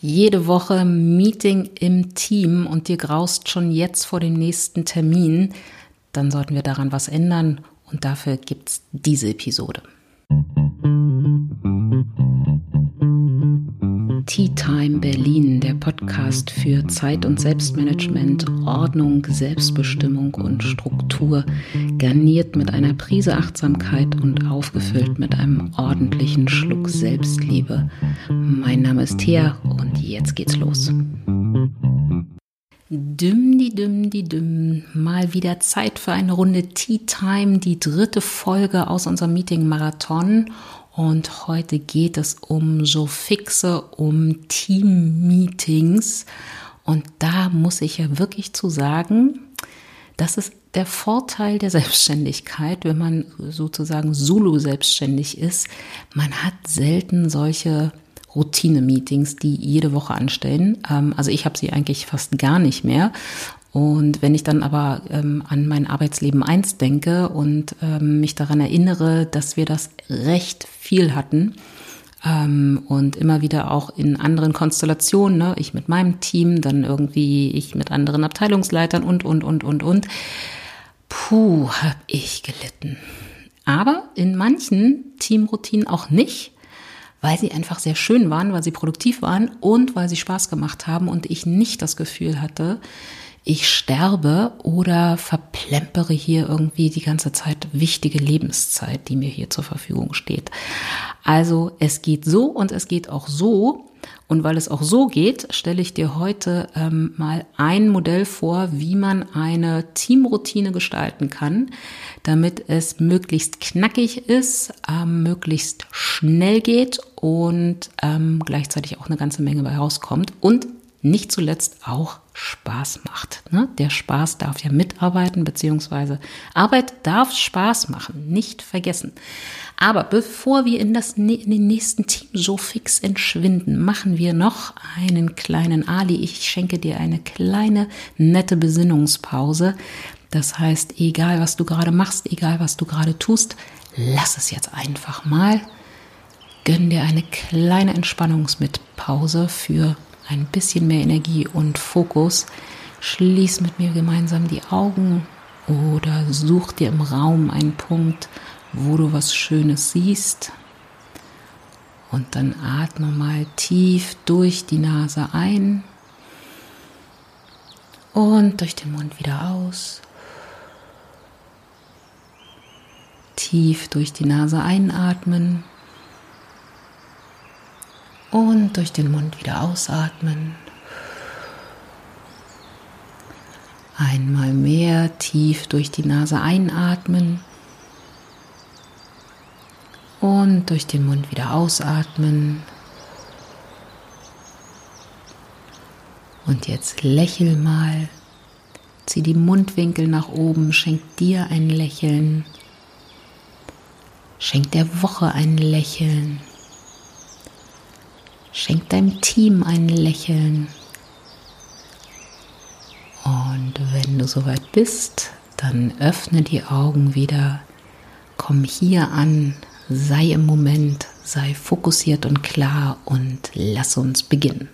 jede Woche Meeting im Team und dir graust schon jetzt vor dem nächsten Termin, dann sollten wir daran was ändern und dafür gibt's diese Episode. Tea Time Berlin, der Podcast für Zeit- und Selbstmanagement, Ordnung, Selbstbestimmung und Struktur, garniert mit einer Prise Achtsamkeit und aufgefüllt mit einem ordentlichen Schluck Selbstliebe. Mein Name ist Thea und jetzt geht's los. Düm, die düm, die düm. Mal wieder Zeit für eine Runde Tea Time, die dritte Folge aus unserem Meeting Marathon. Und heute geht es um so fixe, um Team-Meetings. Und da muss ich ja wirklich zu sagen, das ist der Vorteil der Selbstständigkeit, wenn man sozusagen solo-selbstständig ist. Man hat selten solche Routine-Meetings, die jede Woche anstellen. Ähm, also ich habe sie eigentlich fast gar nicht mehr. Und wenn ich dann aber ähm, an mein Arbeitsleben eins denke und ähm, mich daran erinnere, dass wir das recht viel hatten ähm, und immer wieder auch in anderen Konstellationen, ne, ich mit meinem Team, dann irgendwie ich mit anderen Abteilungsleitern und, und, und, und, und, puh, hab ich gelitten. Aber in manchen Teamroutinen auch nicht, weil sie einfach sehr schön waren, weil sie produktiv waren und weil sie Spaß gemacht haben und ich nicht das Gefühl hatte, ich sterbe oder verplempere hier irgendwie die ganze Zeit wichtige Lebenszeit, die mir hier zur Verfügung steht. Also es geht so und es geht auch so. Und weil es auch so geht, stelle ich dir heute ähm, mal ein Modell vor, wie man eine Teamroutine gestalten kann, damit es möglichst knackig ist, ähm, möglichst schnell geht und ähm, gleichzeitig auch eine ganze Menge bei rauskommt und nicht zuletzt auch Spaß macht. Ne? Der Spaß darf ja mitarbeiten, beziehungsweise Arbeit darf Spaß machen, nicht vergessen. Aber bevor wir in, das, in den nächsten Team so fix entschwinden, machen wir noch einen kleinen Ali. Ich schenke dir eine kleine, nette Besinnungspause. Das heißt, egal was du gerade machst, egal was du gerade tust, lass es jetzt einfach mal. Gönn dir eine kleine Entspannungsmitpause für ein bisschen mehr Energie und Fokus. Schließ mit mir gemeinsam die Augen oder such dir im Raum einen Punkt, wo du was Schönes siehst. Und dann atme mal tief durch die Nase ein und durch den Mund wieder aus. Tief durch die Nase einatmen und durch den Mund wieder ausatmen. Einmal mehr tief durch die Nase einatmen und durch den Mund wieder ausatmen. Und jetzt lächel mal, zieh die Mundwinkel nach oben, schenk dir ein Lächeln, schenk der Woche ein Lächeln. Schenk deinem Team ein Lächeln. Und wenn du soweit bist, dann öffne die Augen wieder. Komm hier an, sei im Moment, sei fokussiert und klar und lass uns beginnen.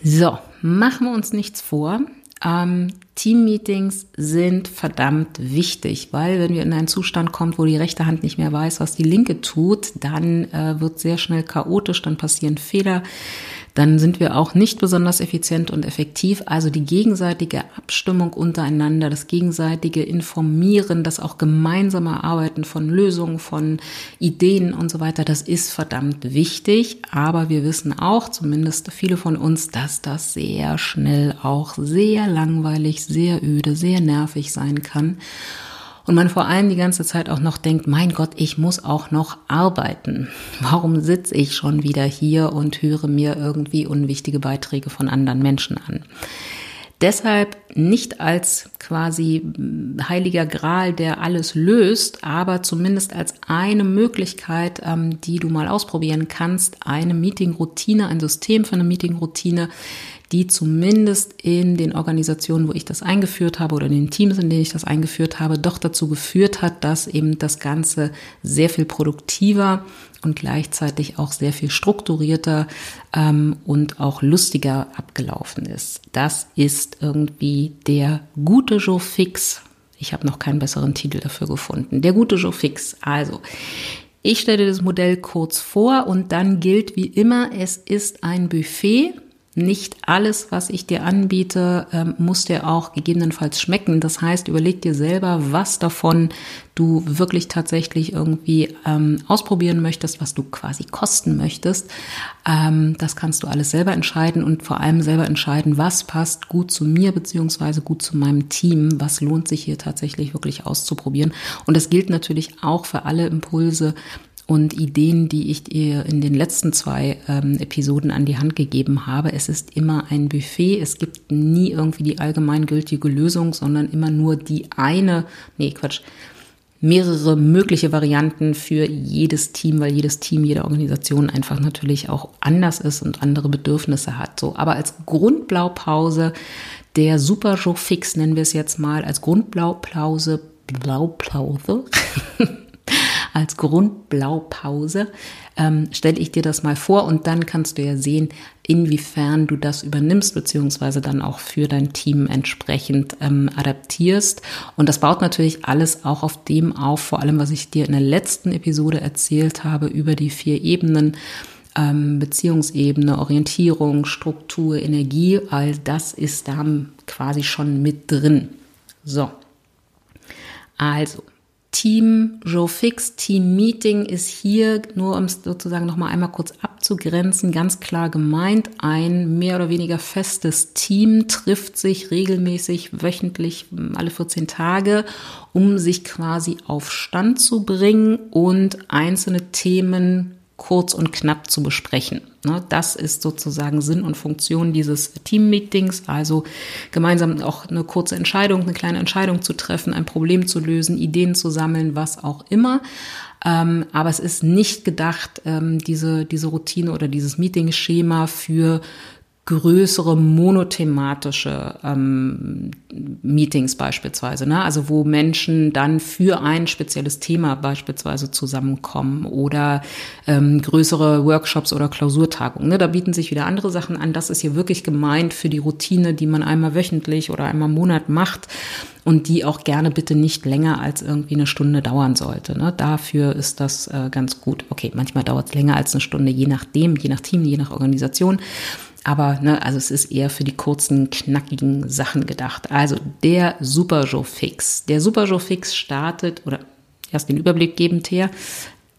So, machen wir uns nichts vor. Ähm, Teammeetings sind verdammt wichtig, weil wenn wir in einen Zustand kommen, wo die rechte Hand nicht mehr weiß, was die linke tut, dann äh, wird sehr schnell chaotisch, dann passieren Fehler, dann sind wir auch nicht besonders effizient und effektiv. Also die gegenseitige Abstimmung untereinander, das gegenseitige Informieren, das auch gemeinsame Arbeiten von Lösungen, von Ideen und so weiter, das ist verdammt wichtig. Aber wir wissen auch, zumindest viele von uns, dass das sehr schnell auch sehr langweilig, sehr öde, sehr nervig sein kann und man vor allem die ganze Zeit auch noch denkt, mein Gott, ich muss auch noch arbeiten. Warum sitze ich schon wieder hier und höre mir irgendwie unwichtige Beiträge von anderen Menschen an? Deshalb nicht als quasi heiliger Gral, der alles löst, aber zumindest als eine Möglichkeit, ähm, die du mal ausprobieren kannst, eine Meeting-Routine, ein System für eine Meeting-Routine, die zumindest in den Organisationen, wo ich das eingeführt habe oder in den Teams, in denen ich das eingeführt habe, doch dazu geführt hat, dass eben das Ganze sehr viel produktiver und gleichzeitig auch sehr viel strukturierter ähm, und auch lustiger abgelaufen ist. Das ist irgendwie der gute Joe Fix. Ich habe noch keinen besseren Titel dafür gefunden. Der gute Joe Fix. Also, ich stelle das Modell kurz vor und dann gilt wie immer, es ist ein Buffet nicht alles, was ich dir anbiete, ähm, muss dir auch gegebenenfalls schmecken. Das heißt, überleg dir selber, was davon du wirklich tatsächlich irgendwie ähm, ausprobieren möchtest, was du quasi kosten möchtest. Ähm, das kannst du alles selber entscheiden und vor allem selber entscheiden, was passt gut zu mir beziehungsweise gut zu meinem Team, was lohnt sich hier tatsächlich wirklich auszuprobieren. Und das gilt natürlich auch für alle Impulse, und Ideen, die ich dir in den letzten zwei ähm, Episoden an die Hand gegeben habe. Es ist immer ein Buffet. Es gibt nie irgendwie die allgemeingültige Lösung, sondern immer nur die eine, nee, Quatsch, mehrere mögliche Varianten für jedes Team, weil jedes Team, jede Organisation einfach natürlich auch anders ist und andere Bedürfnisse hat. So, aber als Grundblaupause der Super Joe Fix nennen wir es jetzt mal als Grundblaupause, Blaupause. als Grundblaupause ähm, stelle ich dir das mal vor und dann kannst du ja sehen, inwiefern du das übernimmst, beziehungsweise dann auch für dein Team entsprechend ähm, adaptierst. Und das baut natürlich alles auch auf dem auf, vor allem was ich dir in der letzten Episode erzählt habe über die vier Ebenen. Ähm, Beziehungsebene, Orientierung, Struktur, Energie, all das ist da quasi schon mit drin. So. Also, Team Joe Fix, Team Meeting ist hier, nur um es sozusagen nochmal einmal kurz abzugrenzen, ganz klar gemeint. Ein mehr oder weniger festes Team trifft sich regelmäßig, wöchentlich, alle 14 Tage, um sich quasi auf Stand zu bringen und einzelne Themen kurz und knapp zu besprechen. Ne, das ist sozusagen Sinn und Funktion dieses Team-Meetings, also gemeinsam auch eine kurze Entscheidung, eine kleine Entscheidung zu treffen, ein Problem zu lösen, Ideen zu sammeln, was auch immer. Ähm, aber es ist nicht gedacht, ähm, diese, diese Routine oder dieses Meeting-Schema für größere monothematische ähm, Meetings beispielsweise, ne? also wo Menschen dann für ein spezielles Thema beispielsweise zusammenkommen oder ähm, größere Workshops oder Klausurtagungen. Ne? Da bieten sich wieder andere Sachen an. Das ist hier wirklich gemeint für die Routine, die man einmal wöchentlich oder einmal im Monat macht und die auch gerne bitte nicht länger als irgendwie eine Stunde dauern sollte. Ne? Dafür ist das äh, ganz gut. Okay, manchmal dauert es länger als eine Stunde, je nachdem, je nach Team, je nach Organisation. Aber ne, also es ist eher für die kurzen, knackigen Sachen gedacht. Also der Super Joe Fix. Der Super Joe Fix startet, oder erst den Überblick gebend her,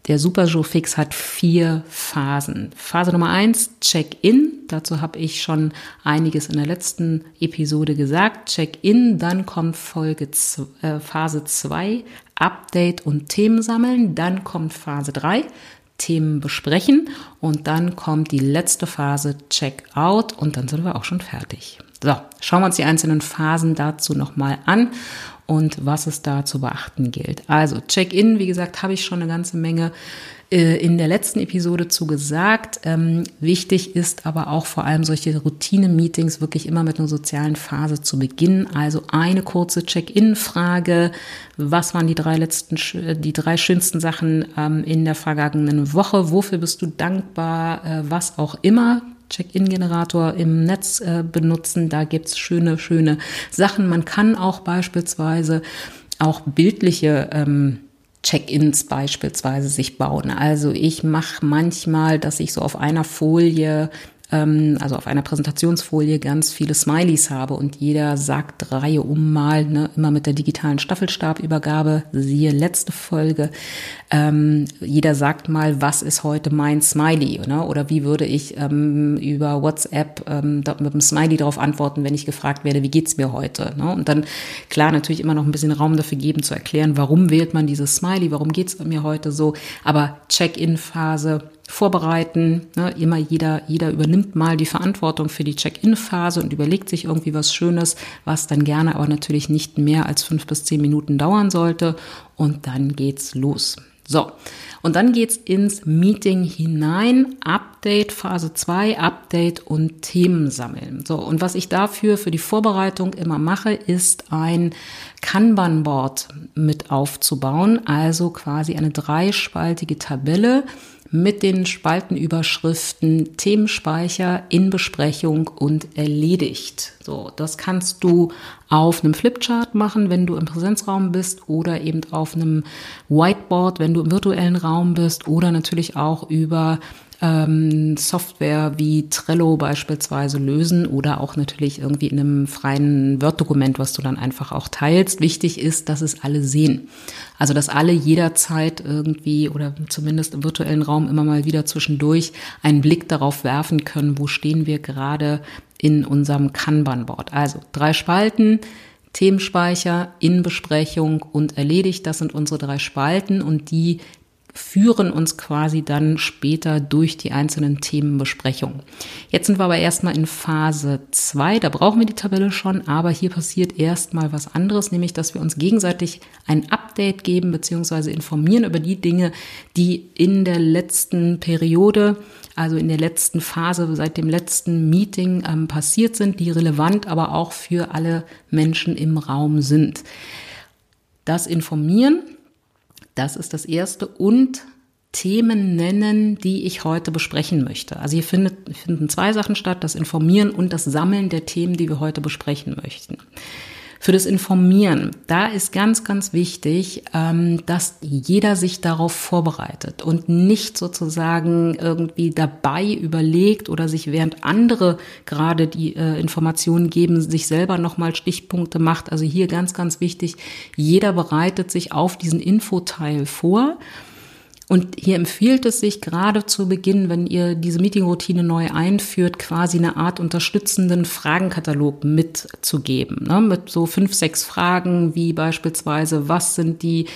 der Super Joe Fix hat vier Phasen. Phase Nummer eins, Check-in. Dazu habe ich schon einiges in der letzten Episode gesagt. Check-in, dann kommt Folge äh, Phase zwei, Update und Themen sammeln. Dann kommt Phase drei, Themen besprechen und dann kommt die letzte Phase Check-out und dann sind wir auch schon fertig. So, schauen wir uns die einzelnen Phasen dazu nochmal an und was es da zu beachten gilt. Also Check-in, wie gesagt, habe ich schon eine ganze Menge äh, in der letzten Episode zu gesagt. Ähm, wichtig ist aber auch vor allem solche Routine-Meetings wirklich immer mit einer sozialen Phase zu beginnen. Also eine kurze Check-in-Frage. Was waren die drei letzten, die drei schönsten Sachen ähm, in der vergangenen Woche? Wofür bist du dankbar? Äh, was auch immer. Check-in-Generator im Netz äh, benutzen. Da gibt's schöne, schöne Sachen. Man kann auch beispielsweise auch bildliche ähm, Check-ins beispielsweise sich bauen. Also ich mache manchmal, dass ich so auf einer Folie also auf einer Präsentationsfolie ganz viele Smileys habe und jeder sagt Reihe um mal, ne, immer mit der digitalen Staffelstabübergabe, siehe letzte Folge. Ähm, jeder sagt mal, was ist heute mein Smiley, ne? oder wie würde ich ähm, über WhatsApp ähm, mit einem Smiley darauf antworten, wenn ich gefragt werde, wie geht's mir heute? Ne? Und dann klar natürlich immer noch ein bisschen Raum dafür geben zu erklären, warum wählt man dieses Smiley, warum geht's mir heute so, aber Check-in-Phase vorbereiten. Ne? Immer jeder, jeder übernimmt mal die Verantwortung für die Check-in-Phase und überlegt sich irgendwie was Schönes, was dann gerne aber natürlich nicht mehr als fünf bis zehn Minuten dauern sollte. Und dann geht's los. So, und dann geht's ins Meeting hinein. Update, Phase 2, Update und Themen sammeln. So, und was ich dafür für die Vorbereitung immer mache, ist ein Kanban-Board mit aufzubauen. Also quasi eine dreispaltige Tabelle mit den Spaltenüberschriften Themenspeicher in Besprechung und erledigt. So, das kannst du auf einem Flipchart machen, wenn du im Präsenzraum bist oder eben auf einem Whiteboard, wenn du im virtuellen Raum bist oder natürlich auch über ähm, Software wie Trello beispielsweise lösen oder auch natürlich irgendwie in einem freien Word-Dokument, was du dann einfach auch teilst. Wichtig ist, dass es alle sehen. Also, dass alle jederzeit irgendwie oder zumindest im virtuellen Raum immer mal wieder zwischendurch einen Blick darauf werfen können, wo stehen wir gerade in unserem Kanban-Board. Also drei Spalten, Themenspeicher, Inbesprechung und erledigt. Das sind unsere drei Spalten und die führen uns quasi dann später durch die einzelnen Themenbesprechungen. Jetzt sind wir aber erstmal in Phase 2, da brauchen wir die Tabelle schon, aber hier passiert erstmal was anderes, nämlich dass wir uns gegenseitig ein Update geben bzw. informieren über die Dinge, die in der letzten Periode, also in der letzten Phase, seit dem letzten Meeting ähm, passiert sind, die relevant aber auch für alle Menschen im Raum sind. Das Informieren das ist das Erste. Und Themen nennen, die ich heute besprechen möchte. Also hier findet, finden zwei Sachen statt, das Informieren und das Sammeln der Themen, die wir heute besprechen möchten. Für das Informieren, da ist ganz, ganz wichtig, ähm, dass jeder sich darauf vorbereitet und nicht sozusagen irgendwie dabei überlegt oder sich während andere gerade die äh, Informationen geben, sich selber nochmal Stichpunkte macht. Also hier ganz, ganz wichtig, jeder bereitet sich auf diesen Infoteil vor und hier empfiehlt es sich gerade zu Beginn, wenn ihr diese Meetingroutine neu einführt, quasi eine Art unterstützenden Fragenkatalog mitzugeben. Ne? Mit so fünf, sechs Fragen, wie beispielsweise, was sind die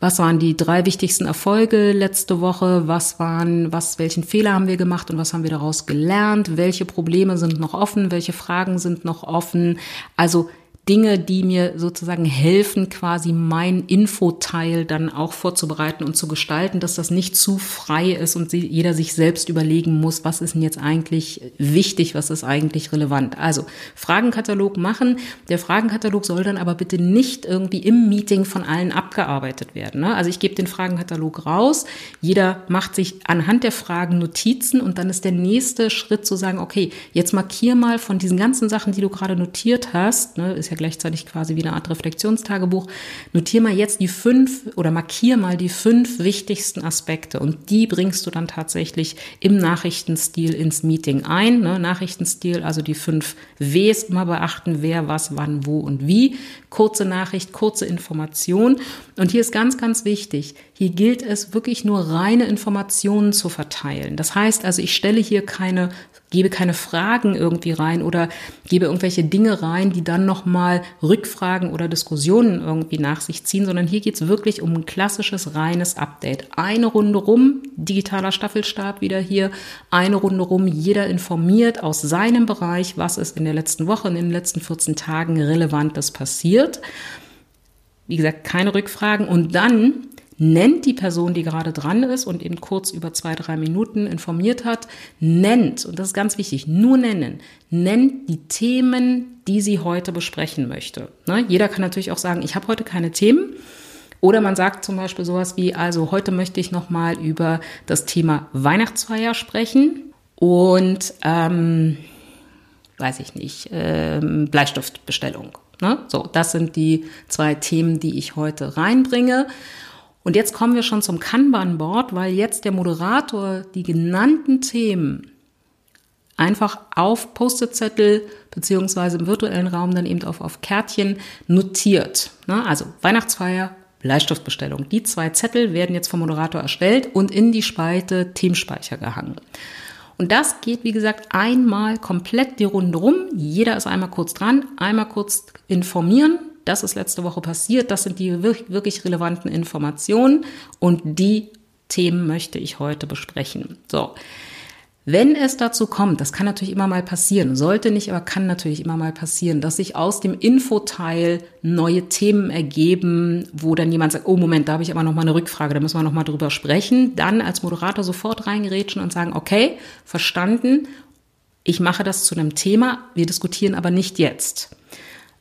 was waren die drei wichtigsten Erfolge letzte Woche? Was waren, was, welchen Fehler haben wir gemacht und was haben wir daraus gelernt? Welche Probleme sind noch offen? Welche Fragen sind noch offen? Also Dinge, die mir sozusagen helfen, quasi mein Infoteil dann auch vorzubereiten und zu gestalten, dass das nicht zu frei ist und jeder sich selbst überlegen muss, was ist denn jetzt eigentlich wichtig, was ist eigentlich relevant. Also Fragenkatalog machen. Der Fragenkatalog soll dann aber bitte nicht irgendwie im Meeting von allen abgearbeitet werden. Ne? Also ich gebe den Fragenkatalog raus. Jeder macht sich anhand der Fragen Notizen und dann ist der nächste Schritt zu sagen, okay, jetzt markier mal von diesen ganzen Sachen, die du gerade notiert hast, ne, ist ja ja gleichzeitig quasi wie eine Art Reflexionstagebuch. Notier mal jetzt die fünf oder markier mal die fünf wichtigsten Aspekte und die bringst du dann tatsächlich im Nachrichtenstil ins Meeting ein. Ne? Nachrichtenstil, also die fünf Ws immer beachten, wer, was, wann, wo und wie. Kurze Nachricht, kurze Information. Und hier ist ganz, ganz wichtig, hier gilt es wirklich nur reine Informationen zu verteilen. Das heißt also, ich stelle hier keine gebe keine Fragen irgendwie rein oder gebe irgendwelche Dinge rein, die dann nochmal Rückfragen oder Diskussionen irgendwie nach sich ziehen, sondern hier geht es wirklich um ein klassisches, reines Update. Eine Runde rum, digitaler Staffelstab wieder hier, eine Runde rum, jeder informiert aus seinem Bereich, was ist in der letzten Woche, in den letzten 14 Tagen Relevantes passiert. Wie gesagt, keine Rückfragen. Und dann nennt die Person, die gerade dran ist und eben kurz über zwei, drei Minuten informiert hat, nennt, und das ist ganz wichtig, nur nennen, nennt die Themen, die sie heute besprechen möchte. Ne? Jeder kann natürlich auch sagen, ich habe heute keine Themen. Oder man sagt zum Beispiel sowas wie, also heute möchte ich nochmal über das Thema Weihnachtsfeier sprechen und, ähm, weiß ich nicht, ähm, Bleistiftbestellung. Ne? So, das sind die zwei Themen, die ich heute reinbringe. Und jetzt kommen wir schon zum Kanban-Board, weil jetzt der Moderator die genannten Themen einfach auf Post-it-Zettel beziehungsweise im virtuellen Raum dann eben auf, auf Kärtchen notiert. Ne? Also Weihnachtsfeier, Bleistiftbestellung. Die zwei Zettel werden jetzt vom Moderator erstellt und in die Spalte Themenspeicher gehangen. Und das geht, wie gesagt, einmal komplett die Runde rum. Jeder ist einmal kurz dran, einmal kurz informieren, das ist letzte Woche passiert, das sind die wirklich relevanten Informationen und die Themen möchte ich heute besprechen. So. Wenn es dazu kommt, das kann natürlich immer mal passieren, sollte nicht, aber kann natürlich immer mal passieren, dass sich aus dem Infoteil neue Themen ergeben, wo dann jemand sagt, oh Moment, da habe ich aber noch mal eine Rückfrage, da müssen wir noch mal drüber sprechen, dann als Moderator sofort reingerätschen und sagen, okay, verstanden, ich mache das zu einem Thema, wir diskutieren aber nicht jetzt.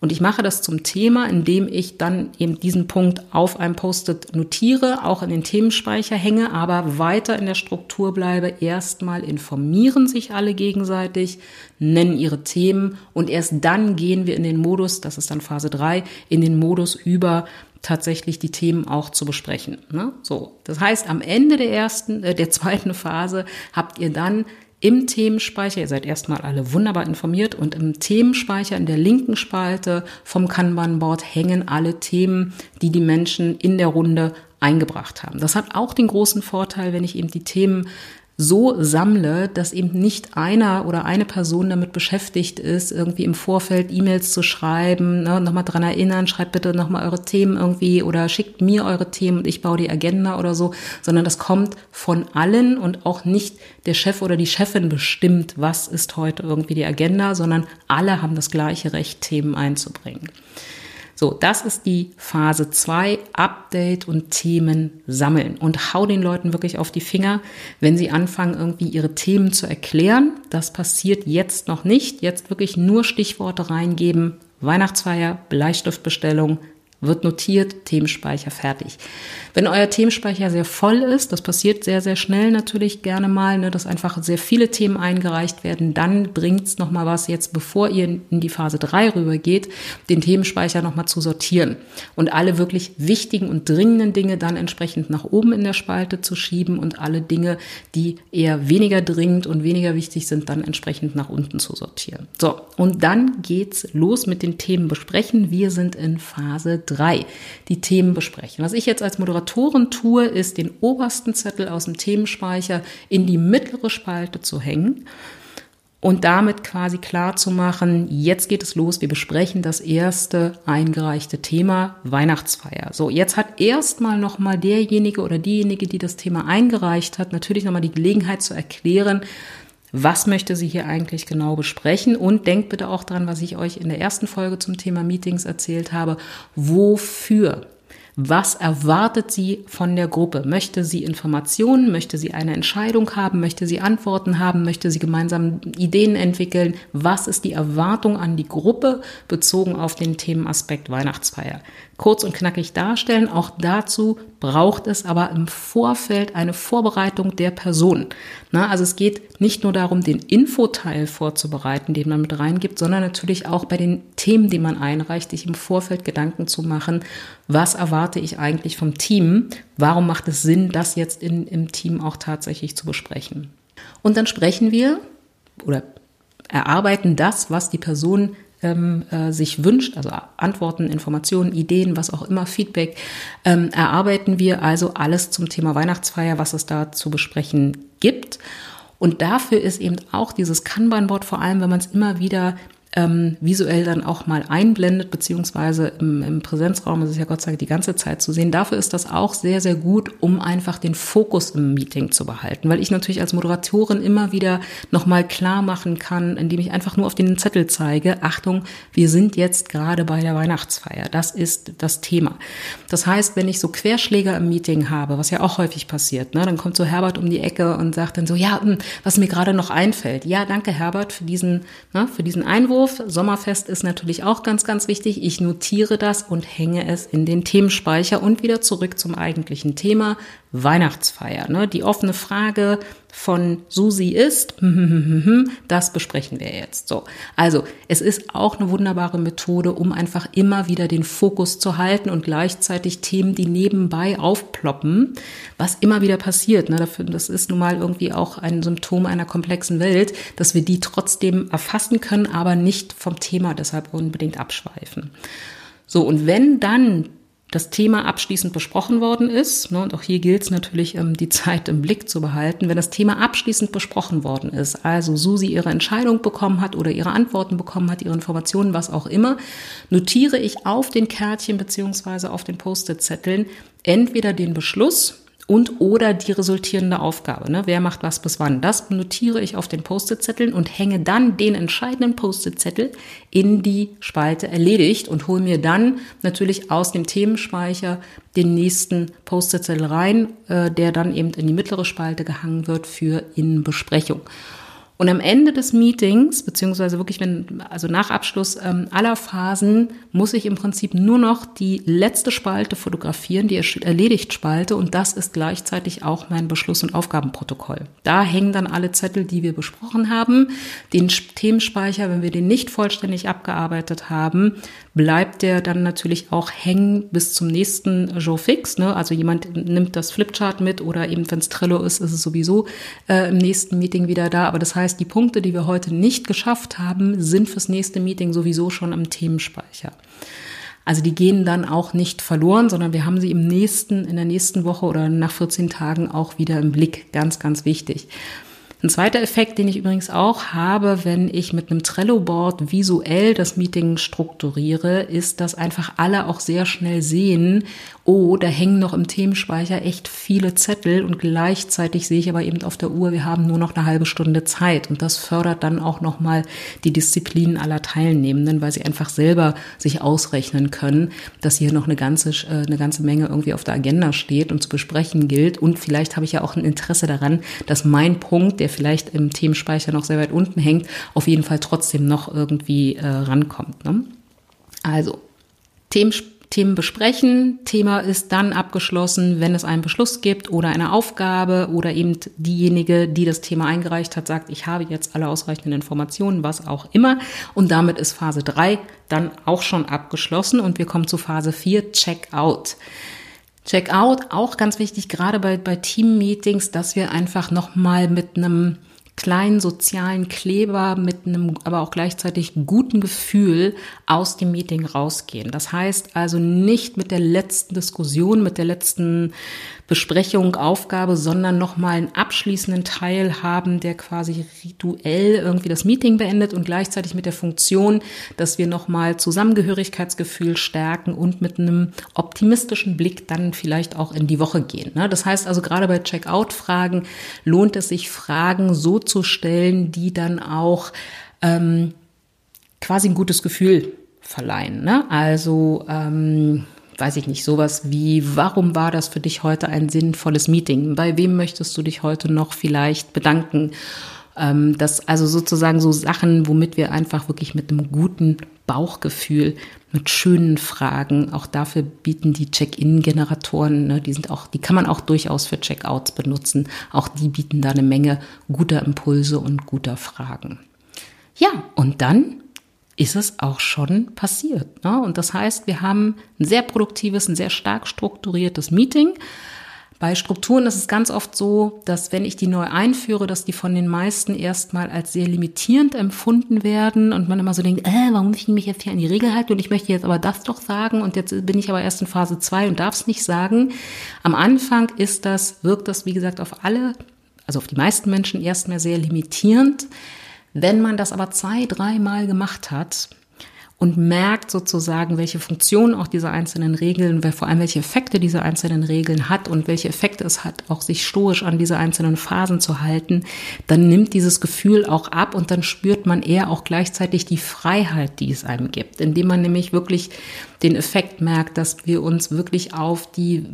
Und ich mache das zum Thema, indem ich dann eben diesen Punkt auf einem Post-it notiere, auch in den Themenspeicher hänge, aber weiter in der Struktur bleibe. Erstmal informieren sich alle gegenseitig, nennen ihre Themen und erst dann gehen wir in den Modus, das ist dann Phase drei, in den Modus über tatsächlich die Themen auch zu besprechen. Ne? So, das heißt, am Ende der ersten, äh, der zweiten Phase habt ihr dann im Themenspeicher, ihr seid erstmal alle wunderbar informiert und im Themenspeicher in der linken Spalte vom Kanban-Board hängen alle Themen, die die Menschen in der Runde eingebracht haben. Das hat auch den großen Vorteil, wenn ich eben die Themen so sammle, dass eben nicht einer oder eine Person damit beschäftigt ist, irgendwie im Vorfeld E-Mails zu schreiben, ne, nochmal dran erinnern, schreibt bitte nochmal eure Themen irgendwie oder schickt mir eure Themen und ich baue die Agenda oder so, sondern das kommt von allen und auch nicht der Chef oder die Chefin bestimmt, was ist heute irgendwie die Agenda, sondern alle haben das gleiche Recht, Themen einzubringen. So, das ist die Phase 2, Update und Themen sammeln und hau den Leuten wirklich auf die Finger, wenn sie anfangen, irgendwie ihre Themen zu erklären. Das passiert jetzt noch nicht. Jetzt wirklich nur Stichworte reingeben. Weihnachtsfeier, Bleistiftbestellung, wird notiert, Themenspeicher fertig. Wenn euer Themenspeicher sehr voll ist, das passiert sehr, sehr schnell natürlich gerne mal, ne, dass einfach sehr viele Themen eingereicht werden, dann bringt's noch mal was jetzt, bevor ihr in die Phase 3 rübergeht, den Themenspeicher noch mal zu sortieren und alle wirklich wichtigen und dringenden Dinge dann entsprechend nach oben in der Spalte zu schieben und alle Dinge, die eher weniger dringend und weniger wichtig sind, dann entsprechend nach unten zu sortieren. So, und dann geht's los mit den Themen besprechen. Wir sind in Phase 3 drei die Themen besprechen. Was ich jetzt als Moderatorin tue, ist den obersten Zettel aus dem Themenspeicher in die mittlere Spalte zu hängen und damit quasi klar zu machen, jetzt geht es los, wir besprechen das erste eingereichte Thema Weihnachtsfeier. So, jetzt hat erstmal nochmal derjenige oder diejenige, die das Thema eingereicht hat, natürlich nochmal die Gelegenheit zu erklären, was möchte sie hier eigentlich genau besprechen und denkt bitte auch dran, was ich euch in der ersten Folge zum Thema Meetings erzählt habe, wofür was erwartet sie von der Gruppe? Möchte sie Informationen? Möchte sie eine Entscheidung haben? Möchte sie Antworten haben? Möchte sie gemeinsam Ideen entwickeln? Was ist die Erwartung an die Gruppe bezogen auf den Themenaspekt Weihnachtsfeier? kurz und knackig darstellen. Auch dazu braucht es aber im Vorfeld eine Vorbereitung der Person. Na, also es geht nicht nur darum, den Infoteil vorzubereiten, den man mit reingibt, sondern natürlich auch bei den Themen, die man einreicht, sich im Vorfeld Gedanken zu machen, was erwarte ich eigentlich vom Team? Warum macht es Sinn, das jetzt in, im Team auch tatsächlich zu besprechen? Und dann sprechen wir oder erarbeiten das, was die Person ähm, äh, sich wünscht, also Antworten, Informationen, Ideen, was auch immer, Feedback, ähm, erarbeiten wir also alles zum Thema Weihnachtsfeier, was es da zu besprechen gibt. Und dafür ist eben auch dieses Kanban-Board, vor allem wenn man es immer wieder ähm, visuell dann auch mal einblendet, beziehungsweise im, im Präsenzraum ist es ja Gott sei Dank die ganze Zeit zu sehen. Dafür ist das auch sehr, sehr gut, um einfach den Fokus im Meeting zu behalten, weil ich natürlich als Moderatorin immer wieder nochmal klar machen kann, indem ich einfach nur auf den Zettel zeige, Achtung, wir sind jetzt gerade bei der Weihnachtsfeier. Das ist das Thema. Das heißt, wenn ich so Querschläger im Meeting habe, was ja auch häufig passiert, ne, dann kommt so Herbert um die Ecke und sagt dann so, ja, hm, was mir gerade noch einfällt. Ja, danke Herbert für diesen, ne, für diesen Einwurf Einwurf. Sommerfest ist natürlich auch ganz, ganz wichtig. Ich notiere das und hänge es in den Themenspeicher und wieder zurück zum eigentlichen Thema Weihnachtsfeier. Ne? Die offene Frage von Susi ist, das besprechen wir jetzt. So. Also, es ist auch eine wunderbare Methode, um einfach immer wieder den Fokus zu halten und gleichzeitig Themen, die nebenbei aufploppen, was immer wieder passiert. Ne? Das ist nun mal irgendwie auch ein Symptom einer komplexen Welt, dass wir die trotzdem erfassen können, aber nicht vom Thema deshalb unbedingt abschweifen. So, und wenn dann das Thema abschließend besprochen worden ist, ne, und auch hier gilt es natürlich, ähm, die Zeit im Blick zu behalten, wenn das Thema abschließend besprochen worden ist, also Susi ihre Entscheidung bekommen hat oder ihre Antworten bekommen hat, ihre Informationen, was auch immer, notiere ich auf den Kärtchen beziehungsweise auf den Post-it-Zetteln entweder den Beschluss und oder die resultierende Aufgabe. Ne? Wer macht was bis wann? Das notiere ich auf den Post-it-Zetteln und hänge dann den entscheidenden Post-it-Zettel in die Spalte erledigt und hole mir dann natürlich aus dem Themenspeicher den nächsten Post-it-Zettel rein, äh, der dann eben in die mittlere Spalte gehangen wird für in Besprechung. Und am Ende des Meetings, beziehungsweise wirklich, wenn, also nach Abschluss ähm, aller Phasen, muss ich im Prinzip nur noch die letzte Spalte fotografieren, die erledigt Spalte, und das ist gleichzeitig auch mein Beschluss- und Aufgabenprotokoll. Da hängen dann alle Zettel, die wir besprochen haben. Den Themenspeicher, wenn wir den nicht vollständig abgearbeitet haben, bleibt der dann natürlich auch hängen bis zum nächsten Joe Fix. Ne? Also jemand nimmt das Flipchart mit oder eben, wenn es Trello ist, ist es sowieso äh, im nächsten Meeting wieder da. Aber das heißt, die Punkte, die wir heute nicht geschafft haben, sind fürs nächste Meeting sowieso schon im Themenspeicher. Also die gehen dann auch nicht verloren, sondern wir haben sie im nächsten, in der nächsten Woche oder nach 14 Tagen auch wieder im Blick. Ganz, ganz wichtig. Ein zweiter Effekt, den ich übrigens auch habe, wenn ich mit einem Trello-Board visuell das Meeting strukturiere, ist, dass einfach alle auch sehr schnell sehen, oh, da hängen noch im Themenspeicher echt viele Zettel und gleichzeitig sehe ich aber eben auf der Uhr, wir haben nur noch eine halbe Stunde Zeit und das fördert dann auch nochmal die Disziplinen aller Teilnehmenden, weil sie einfach selber sich ausrechnen können, dass hier noch eine ganze, äh, eine ganze Menge irgendwie auf der Agenda steht und zu besprechen gilt und vielleicht habe ich ja auch ein Interesse daran, dass mein Punkt, der vielleicht im Themenspeicher noch sehr weit unten hängt, auf jeden Fall trotzdem noch irgendwie äh, rankommt. Ne? Also, Themen, Themen besprechen. Thema ist dann abgeschlossen, wenn es einen Beschluss gibt oder eine Aufgabe oder eben diejenige, die das Thema eingereicht hat, sagt, ich habe jetzt alle ausreichenden Informationen, was auch immer. Und damit ist Phase 3 dann auch schon abgeschlossen und wir kommen zu Phase 4, Check-out. Checkout, auch ganz wichtig, gerade bei, bei Team-Meetings, dass wir einfach nochmal mit einem kleinen sozialen Kleber mit einem aber auch gleichzeitig guten Gefühl aus dem Meeting rausgehen. Das heißt also nicht mit der letzten Diskussion, mit der letzten Besprechung, Aufgabe, sondern nochmal einen abschließenden Teil haben, der quasi rituell irgendwie das Meeting beendet und gleichzeitig mit der Funktion, dass wir nochmal Zusammengehörigkeitsgefühl stärken und mit einem optimistischen Blick dann vielleicht auch in die Woche gehen. Ne? Das heißt also gerade bei Checkout-Fragen lohnt es sich, Fragen so stellen, die dann auch ähm, quasi ein gutes Gefühl verleihen. Ne? Also ähm, weiß ich nicht, sowas wie, warum war das für dich heute ein sinnvolles Meeting? Bei wem möchtest du dich heute noch vielleicht bedanken? Ähm, das also sozusagen so Sachen, womit wir einfach wirklich mit einem guten Bauchgefühl, mit schönen Fragen, auch dafür bieten die Check-in-Generatoren, ne, die sind auch, die kann man auch durchaus für Checkouts benutzen. Auch die bieten da eine Menge guter Impulse und guter Fragen. Ja, und dann ist es auch schon passiert. Ne? Und das heißt, wir haben ein sehr produktives, ein sehr stark strukturiertes Meeting. Bei Strukturen ist es ganz oft so, dass wenn ich die neu einführe, dass die von den meisten erstmal als sehr limitierend empfunden werden und man immer so denkt, äh, warum muss ich mich jetzt hier an die Regel halten und ich möchte jetzt aber das doch sagen und jetzt bin ich aber erst in Phase 2 und darf es nicht sagen. Am Anfang ist das, wirkt das, wie gesagt, auf alle, also auf die meisten Menschen erstmal sehr limitierend. Wenn man das aber zwei, dreimal gemacht hat, und merkt sozusagen, welche Funktionen auch diese einzelnen Regeln, vor allem welche Effekte diese einzelnen Regeln hat und welche Effekte es hat, auch sich stoisch an diese einzelnen Phasen zu halten, dann nimmt dieses Gefühl auch ab und dann spürt man eher auch gleichzeitig die Freiheit, die es einem gibt, indem man nämlich wirklich den Effekt merkt, dass wir uns wirklich auf die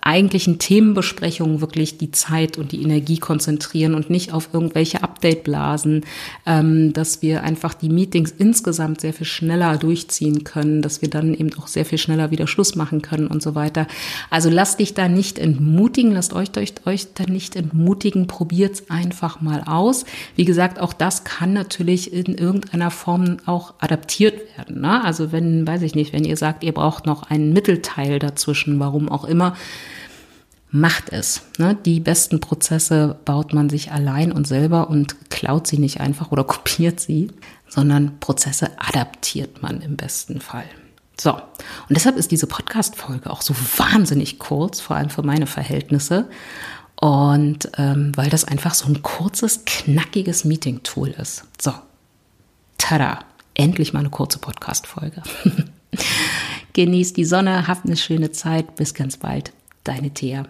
eigentlichen Themenbesprechungen wirklich die Zeit und die Energie konzentrieren und nicht auf irgendwelche Update-Blasen, ähm, dass wir einfach die Meetings insgesamt sehr viel schneller durchziehen können, dass wir dann eben auch sehr viel schneller wieder Schluss machen können und so weiter. Also lasst dich da nicht entmutigen, lasst euch, euch, euch da nicht entmutigen, probiert's einfach mal aus. Wie gesagt, auch das kann natürlich in irgendeiner Form auch adaptiert werden. Ne? Also wenn, weiß ich nicht, wenn ihr ihr sagt, ihr braucht noch einen Mittelteil dazwischen, warum auch immer, macht es. Ne? Die besten Prozesse baut man sich allein und selber und klaut sie nicht einfach oder kopiert sie, sondern Prozesse adaptiert man im besten Fall. So, und deshalb ist diese Podcast-Folge auch so wahnsinnig kurz, vor allem für meine Verhältnisse. Und ähm, weil das einfach so ein kurzes, knackiges Meeting-Tool ist. So, tada, endlich mal eine kurze Podcast-Folge. Genieß die Sonne, habt eine schöne Zeit. Bis ganz bald. Deine Thea.